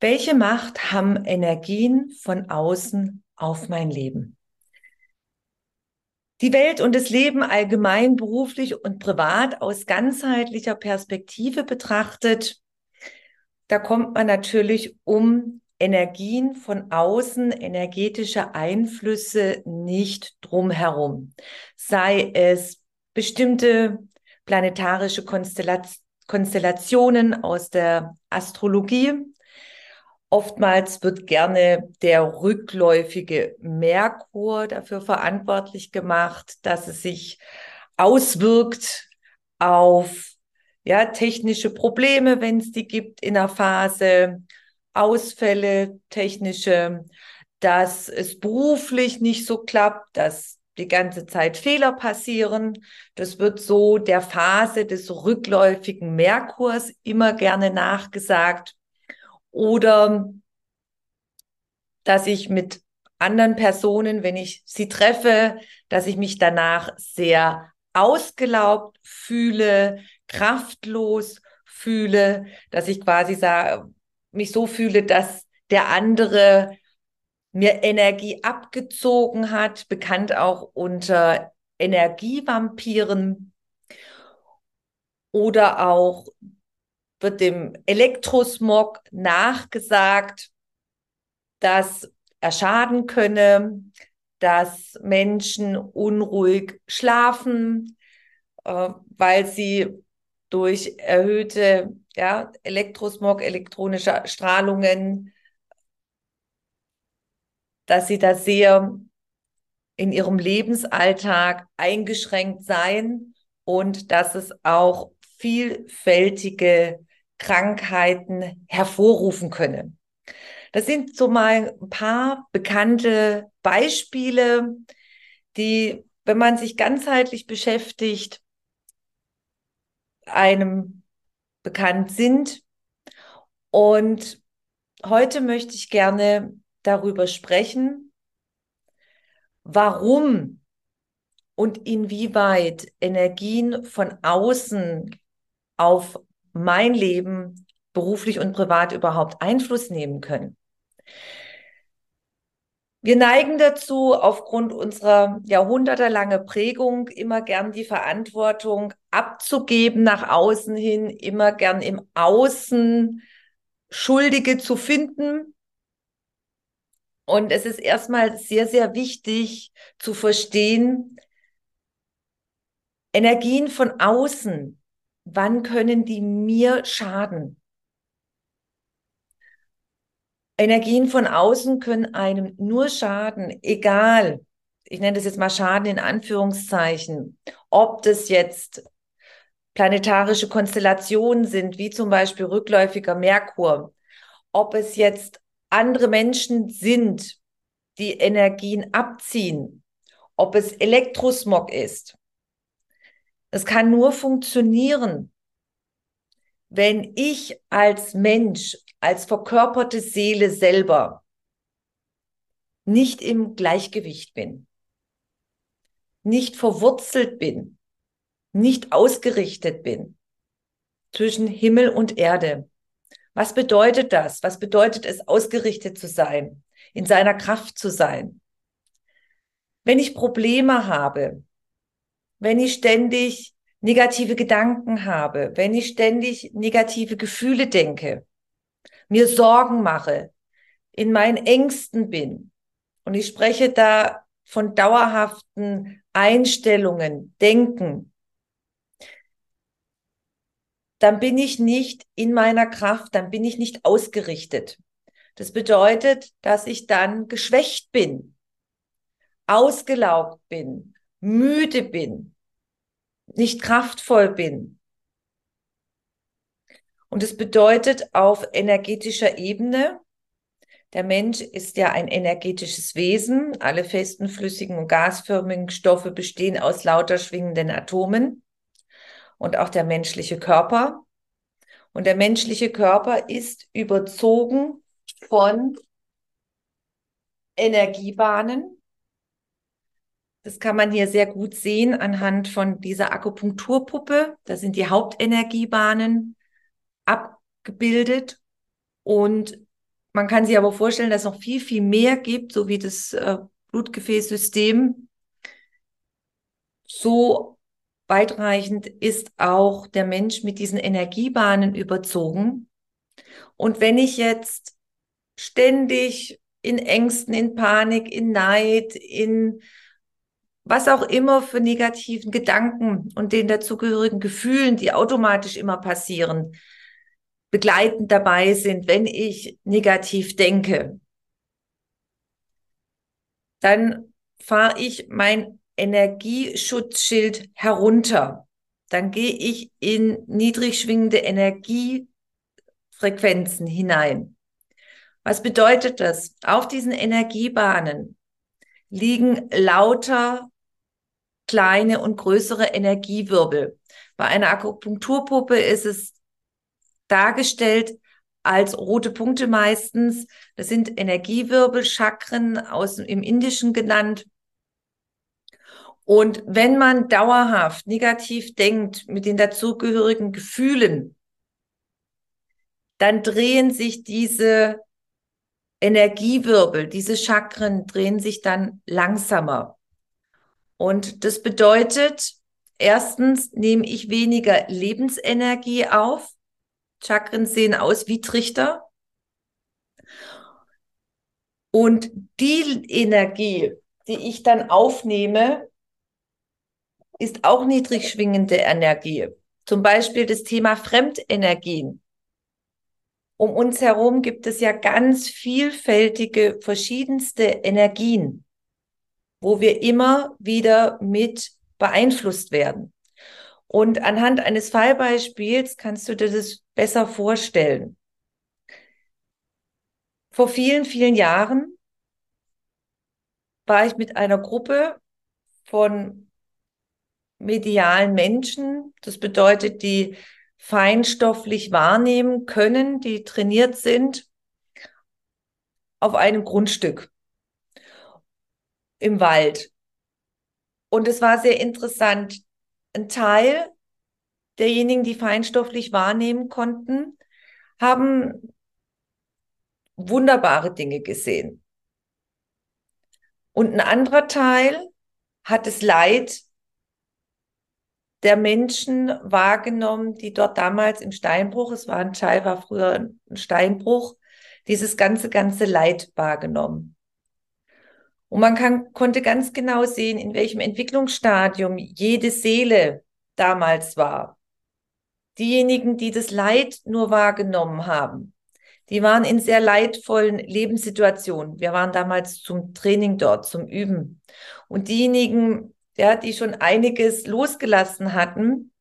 Welche Macht haben Energien von außen auf mein Leben? Die Welt und das Leben allgemein, beruflich und privat aus ganzheitlicher Perspektive betrachtet, da kommt man natürlich um Energien von außen, energetische Einflüsse nicht drumherum. Sei es bestimmte planetarische Konstellationen aus der Astrologie, Oftmals wird gerne der rückläufige Merkur dafür verantwortlich gemacht, dass es sich auswirkt auf ja, technische Probleme, wenn es die gibt in der Phase, Ausfälle, technische, dass es beruflich nicht so klappt, dass die ganze Zeit Fehler passieren. Das wird so der Phase des rückläufigen Merkurs immer gerne nachgesagt oder dass ich mit anderen Personen, wenn ich sie treffe, dass ich mich danach sehr ausgelaugt fühle, kraftlos fühle, dass ich quasi mich so fühle, dass der andere mir Energie abgezogen hat, bekannt auch unter Energievampiren. Oder auch wird dem Elektrosmog nachgesagt, dass er schaden könne, dass Menschen unruhig schlafen, äh, weil sie durch erhöhte ja, Elektrosmog, elektronische Strahlungen, dass sie da sehr in ihrem Lebensalltag eingeschränkt seien und dass es auch vielfältige Krankheiten hervorrufen können. Das sind so mal ein paar bekannte Beispiele, die, wenn man sich ganzheitlich beschäftigt, einem bekannt sind. Und heute möchte ich gerne darüber sprechen, warum und inwieweit Energien von außen auf mein Leben beruflich und privat überhaupt Einfluss nehmen können. Wir neigen dazu, aufgrund unserer jahrhundertelange Prägung immer gern die Verantwortung abzugeben nach außen hin, immer gern im Außen Schuldige zu finden. Und es ist erstmal sehr, sehr wichtig zu verstehen, Energien von außen wann können die mir schaden? Energien von außen können einem nur schaden, egal, ich nenne das jetzt mal Schaden in Anführungszeichen, ob das jetzt planetarische Konstellationen sind, wie zum Beispiel rückläufiger Merkur, ob es jetzt andere Menschen sind, die Energien abziehen, ob es Elektrosmog ist, es kann nur funktionieren, wenn ich als Mensch, als verkörperte Seele selber nicht im Gleichgewicht bin, nicht verwurzelt bin, nicht ausgerichtet bin zwischen Himmel und Erde. Was bedeutet das? Was bedeutet es, ausgerichtet zu sein, in seiner Kraft zu sein? Wenn ich Probleme habe, wenn ich ständig negative Gedanken habe, wenn ich ständig negative Gefühle denke, mir Sorgen mache, in meinen Ängsten bin. Und ich spreche da von dauerhaften Einstellungen, Denken. Dann bin ich nicht in meiner Kraft, dann bin ich nicht ausgerichtet. Das bedeutet, dass ich dann geschwächt bin, ausgelaugt bin, müde bin, nicht kraftvoll bin. Und es bedeutet auf energetischer Ebene, der Mensch ist ja ein energetisches Wesen. Alle festen, flüssigen und gasförmigen Stoffe bestehen aus lauter schwingenden Atomen und auch der menschliche Körper. Und der menschliche Körper ist überzogen von Energiebahnen. Das kann man hier sehr gut sehen anhand von dieser Akupunkturpuppe. Da sind die Hauptenergiebahnen abgebildet und man kann sich aber vorstellen, dass es noch viel, viel mehr gibt, so wie das äh, Blutgefäßsystem. So weitreichend ist auch der Mensch mit diesen Energiebahnen überzogen. Und wenn ich jetzt ständig in Ängsten, in Panik, in Neid, in was auch immer für negativen Gedanken und den dazugehörigen Gefühlen, die automatisch immer passieren, begleitend dabei sind, wenn ich negativ denke, dann fahre ich mein Energieschutzschild herunter. Dann gehe ich in niedrig schwingende Energiefrequenzen hinein. Was bedeutet das? Auf diesen Energiebahnen liegen lauter kleine und größere Energiewirbel. Bei einer Akupunkturpuppe ist es dargestellt als rote Punkte meistens. Das sind Energiewirbel, Chakren aus im Indischen genannt. Und wenn man dauerhaft negativ denkt mit den dazugehörigen Gefühlen, dann drehen sich diese Energiewirbel, diese Chakren drehen sich dann langsamer. Und das bedeutet, erstens nehme ich weniger Lebensenergie auf, Chakren sehen aus wie Trichter. Und die Energie, die ich dann aufnehme, ist auch niedrig schwingende Energie. Zum Beispiel das Thema Fremdenergien. Um uns herum gibt es ja ganz vielfältige, verschiedenste Energien, wo wir immer wieder mit beeinflusst werden. Und anhand eines Fallbeispiels kannst du dir das besser vorstellen. Vor vielen, vielen Jahren war ich mit einer Gruppe von medialen Menschen, das bedeutet, die feinstofflich wahrnehmen können, die trainiert sind, auf einem Grundstück im Wald. Und es war sehr interessant ein Teil derjenigen, die feinstofflich wahrnehmen konnten, haben wunderbare Dinge gesehen. Und ein anderer Teil hat das Leid der Menschen wahrgenommen, die dort damals im Steinbruch, es war ein Teil, war früher ein Steinbruch, dieses ganze, ganze Leid wahrgenommen. Und man kann, konnte ganz genau sehen, in welchem Entwicklungsstadium jede Seele damals war. Diejenigen, die das Leid nur wahrgenommen haben, die waren in sehr leidvollen Lebenssituationen. Wir waren damals zum Training dort, zum Üben. Und diejenigen, ja, die schon einiges losgelassen hatten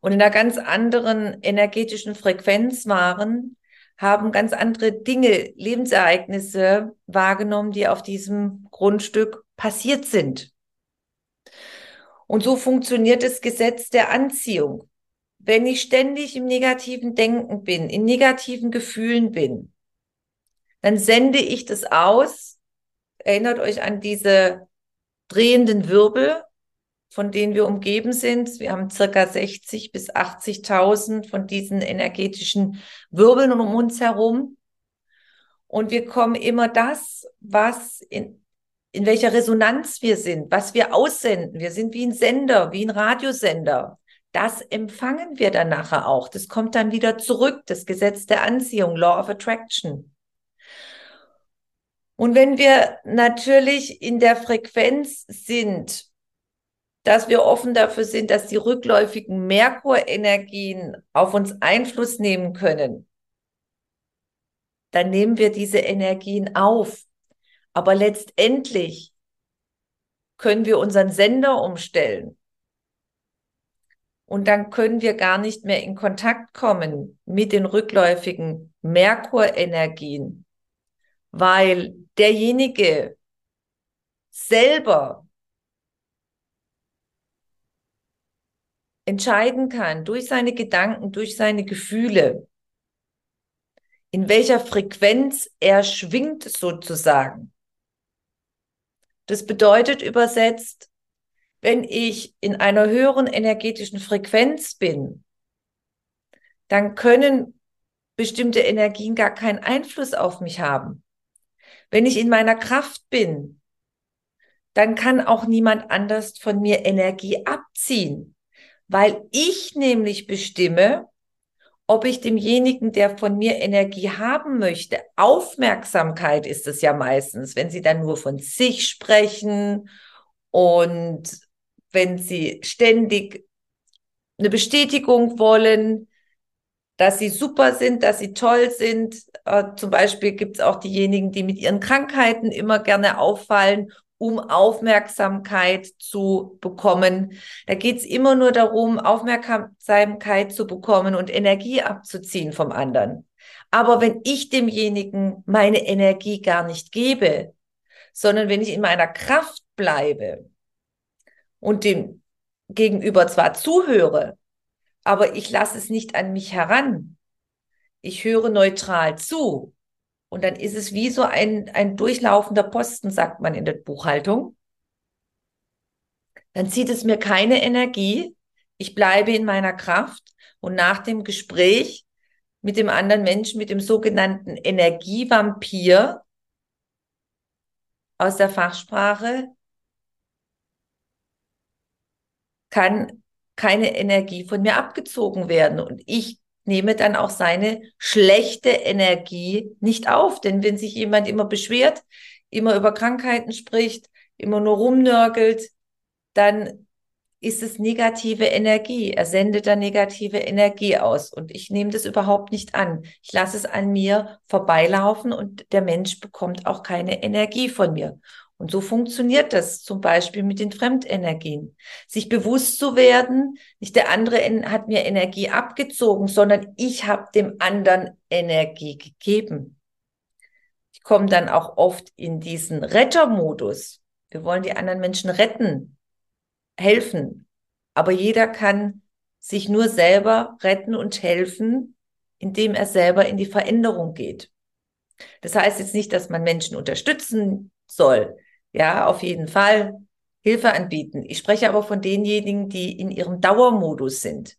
und in einer ganz anderen energetischen Frequenz waren, haben ganz andere Dinge, Lebensereignisse wahrgenommen, die auf diesem Grundstück passiert sind. Und so funktioniert das Gesetz der Anziehung. Wenn ich ständig im negativen Denken bin, in negativen Gefühlen bin, dann sende ich das aus. Erinnert euch an diese drehenden Wirbel, von denen wir umgeben sind. Wir haben circa 60 bis 80.000 von diesen energetischen Wirbeln um uns herum. Und wir kommen immer das, was in, in welcher Resonanz wir sind, was wir aussenden. Wir sind wie ein Sender, wie ein Radiosender. Das empfangen wir dann nachher auch. Das kommt dann wieder zurück, das Gesetz der Anziehung, Law of Attraction. Und wenn wir natürlich in der Frequenz sind, dass wir offen dafür sind, dass die rückläufigen Merkurenergien auf uns Einfluss nehmen können, dann nehmen wir diese Energien auf. Aber letztendlich können wir unseren Sender umstellen. Und dann können wir gar nicht mehr in Kontakt kommen mit den rückläufigen Merkurenergien, weil derjenige selber entscheiden kann durch seine Gedanken, durch seine Gefühle, in welcher Frequenz er schwingt sozusagen. Das bedeutet übersetzt, wenn ich in einer höheren energetischen Frequenz bin, dann können bestimmte Energien gar keinen Einfluss auf mich haben. Wenn ich in meiner Kraft bin, dann kann auch niemand anders von mir Energie abziehen, weil ich nämlich bestimme, ob ich demjenigen, der von mir Energie haben möchte, Aufmerksamkeit ist es ja meistens, wenn sie dann nur von sich sprechen und wenn sie ständig eine Bestätigung wollen, dass sie super sind, dass sie toll sind. Äh, zum Beispiel gibt es auch diejenigen, die mit ihren Krankheiten immer gerne auffallen um Aufmerksamkeit zu bekommen. Da geht es immer nur darum, Aufmerksamkeit zu bekommen und Energie abzuziehen vom anderen. Aber wenn ich demjenigen meine Energie gar nicht gebe, sondern wenn ich in meiner Kraft bleibe und dem Gegenüber zwar zuhöre, aber ich lasse es nicht an mich heran. Ich höre neutral zu und dann ist es wie so ein, ein durchlaufender Posten, sagt man in der Buchhaltung. Dann zieht es mir keine Energie. Ich bleibe in meiner Kraft. Und nach dem Gespräch mit dem anderen Menschen, mit dem sogenannten Energievampir aus der Fachsprache, kann keine Energie von mir abgezogen werden. Und ich nehme dann auch seine schlechte Energie nicht auf. Denn wenn sich jemand immer beschwert, immer über Krankheiten spricht, immer nur rumnörgelt, dann ist es negative Energie. Er sendet da negative Energie aus. Und ich nehme das überhaupt nicht an. Ich lasse es an mir vorbeilaufen und der Mensch bekommt auch keine Energie von mir. Und so funktioniert das zum Beispiel mit den Fremdenergien. Sich bewusst zu werden, nicht der andere hat mir Energie abgezogen, sondern ich habe dem anderen Energie gegeben. Ich komme dann auch oft in diesen Rettermodus. Wir wollen die anderen Menschen retten, helfen. Aber jeder kann sich nur selber retten und helfen, indem er selber in die Veränderung geht. Das heißt jetzt nicht, dass man Menschen unterstützen soll. Ja, auf jeden Fall Hilfe anbieten. Ich spreche aber von denjenigen, die in ihrem Dauermodus sind,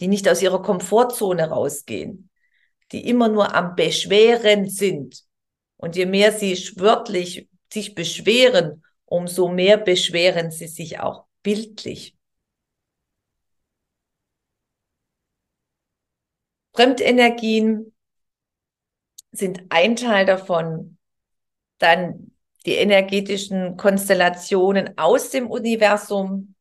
die nicht aus ihrer Komfortzone rausgehen, die immer nur am Beschweren sind. Und je mehr sie wörtlich sich beschweren, umso mehr beschweren sie sich auch bildlich. Fremdenergien sind ein Teil davon. Dann die energetischen Konstellationen aus dem Universum.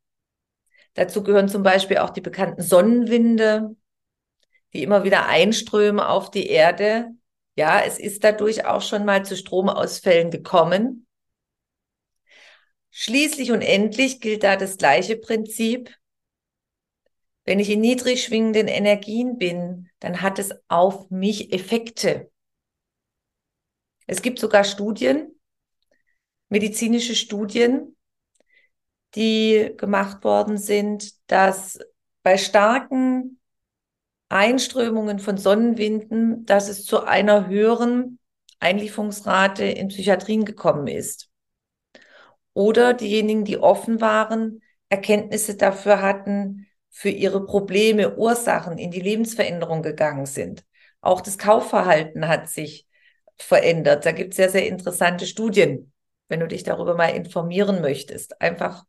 Dazu gehören zum Beispiel auch die bekannten Sonnenwinde, die immer wieder einströmen auf die Erde. Ja, es ist dadurch auch schon mal zu Stromausfällen gekommen. Schließlich und endlich gilt da das gleiche Prinzip. Wenn ich in niedrig schwingenden Energien bin, dann hat es auf mich Effekte. Es gibt sogar Studien, medizinische Studien, die gemacht worden sind, dass bei starken Einströmungen von Sonnenwinden, dass es zu einer höheren Einlieferungsrate in Psychiatrien gekommen ist. Oder diejenigen, die offen waren, Erkenntnisse dafür hatten, für ihre Probleme, Ursachen in die Lebensveränderung gegangen sind. Auch das Kaufverhalten hat sich verändert. Da gibt es sehr, sehr interessante Studien wenn du dich darüber mal informieren möchtest. Einfach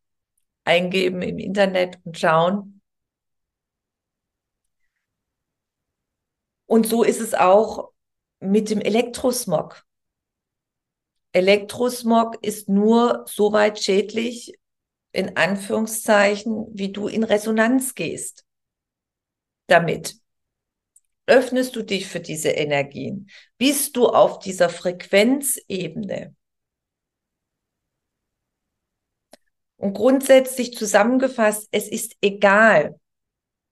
eingeben im Internet und schauen. Und so ist es auch mit dem Elektrosmog. Elektrosmog ist nur so weit schädlich, in Anführungszeichen, wie du in Resonanz gehst. Damit öffnest du dich für diese Energien. Bist du auf dieser Frequenzebene? Und grundsätzlich zusammengefasst, es ist egal,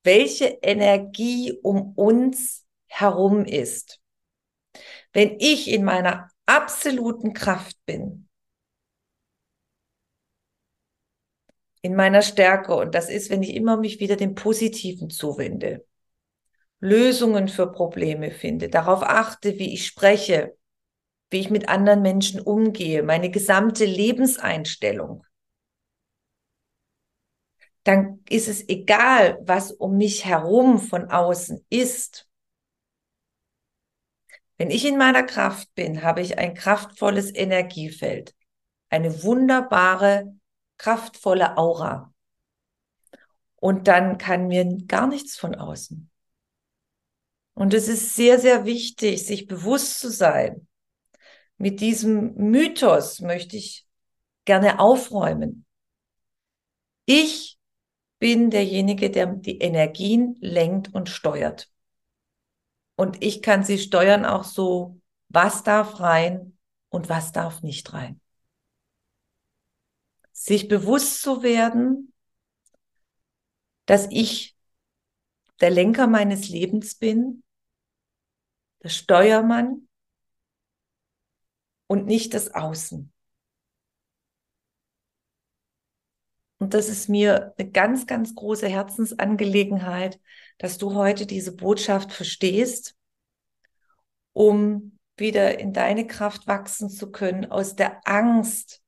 welche Energie um uns herum ist. Wenn ich in meiner absoluten Kraft bin, in meiner Stärke, und das ist, wenn ich immer mich wieder dem Positiven zuwende, Lösungen für Probleme finde, darauf achte, wie ich spreche, wie ich mit anderen Menschen umgehe, meine gesamte Lebenseinstellung, dann ist es egal, was um mich herum von außen ist. Wenn ich in meiner Kraft bin, habe ich ein kraftvolles Energiefeld, eine wunderbare, kraftvolle Aura. Und dann kann mir gar nichts von außen. Und es ist sehr, sehr wichtig, sich bewusst zu sein, mit diesem Mythos möchte ich gerne aufräumen. Ich bin derjenige, der die Energien lenkt und steuert. Und ich kann sie steuern auch so, was darf rein und was darf nicht rein. Sich bewusst zu werden, dass ich der Lenker meines Lebens bin, der Steuermann und nicht das Außen. Und das ist mir eine ganz, ganz große Herzensangelegenheit, dass du heute diese Botschaft verstehst, um wieder in deine Kraft wachsen zu können, aus der Angst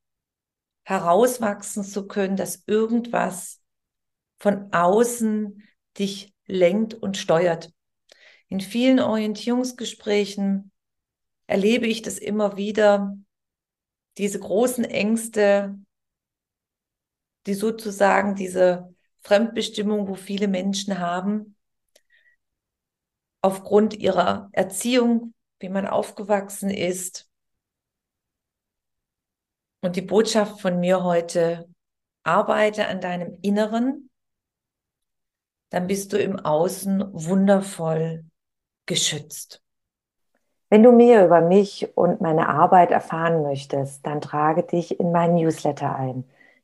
herauswachsen zu können, dass irgendwas von außen dich lenkt und steuert. In vielen Orientierungsgesprächen erlebe ich das immer wieder, diese großen Ängste, die sozusagen diese Fremdbestimmung, wo viele Menschen haben, aufgrund ihrer Erziehung, wie man aufgewachsen ist. Und die Botschaft von mir heute, arbeite an deinem Inneren, dann bist du im Außen wundervoll geschützt. Wenn du mehr über mich und meine Arbeit erfahren möchtest, dann trage dich in meinen Newsletter ein.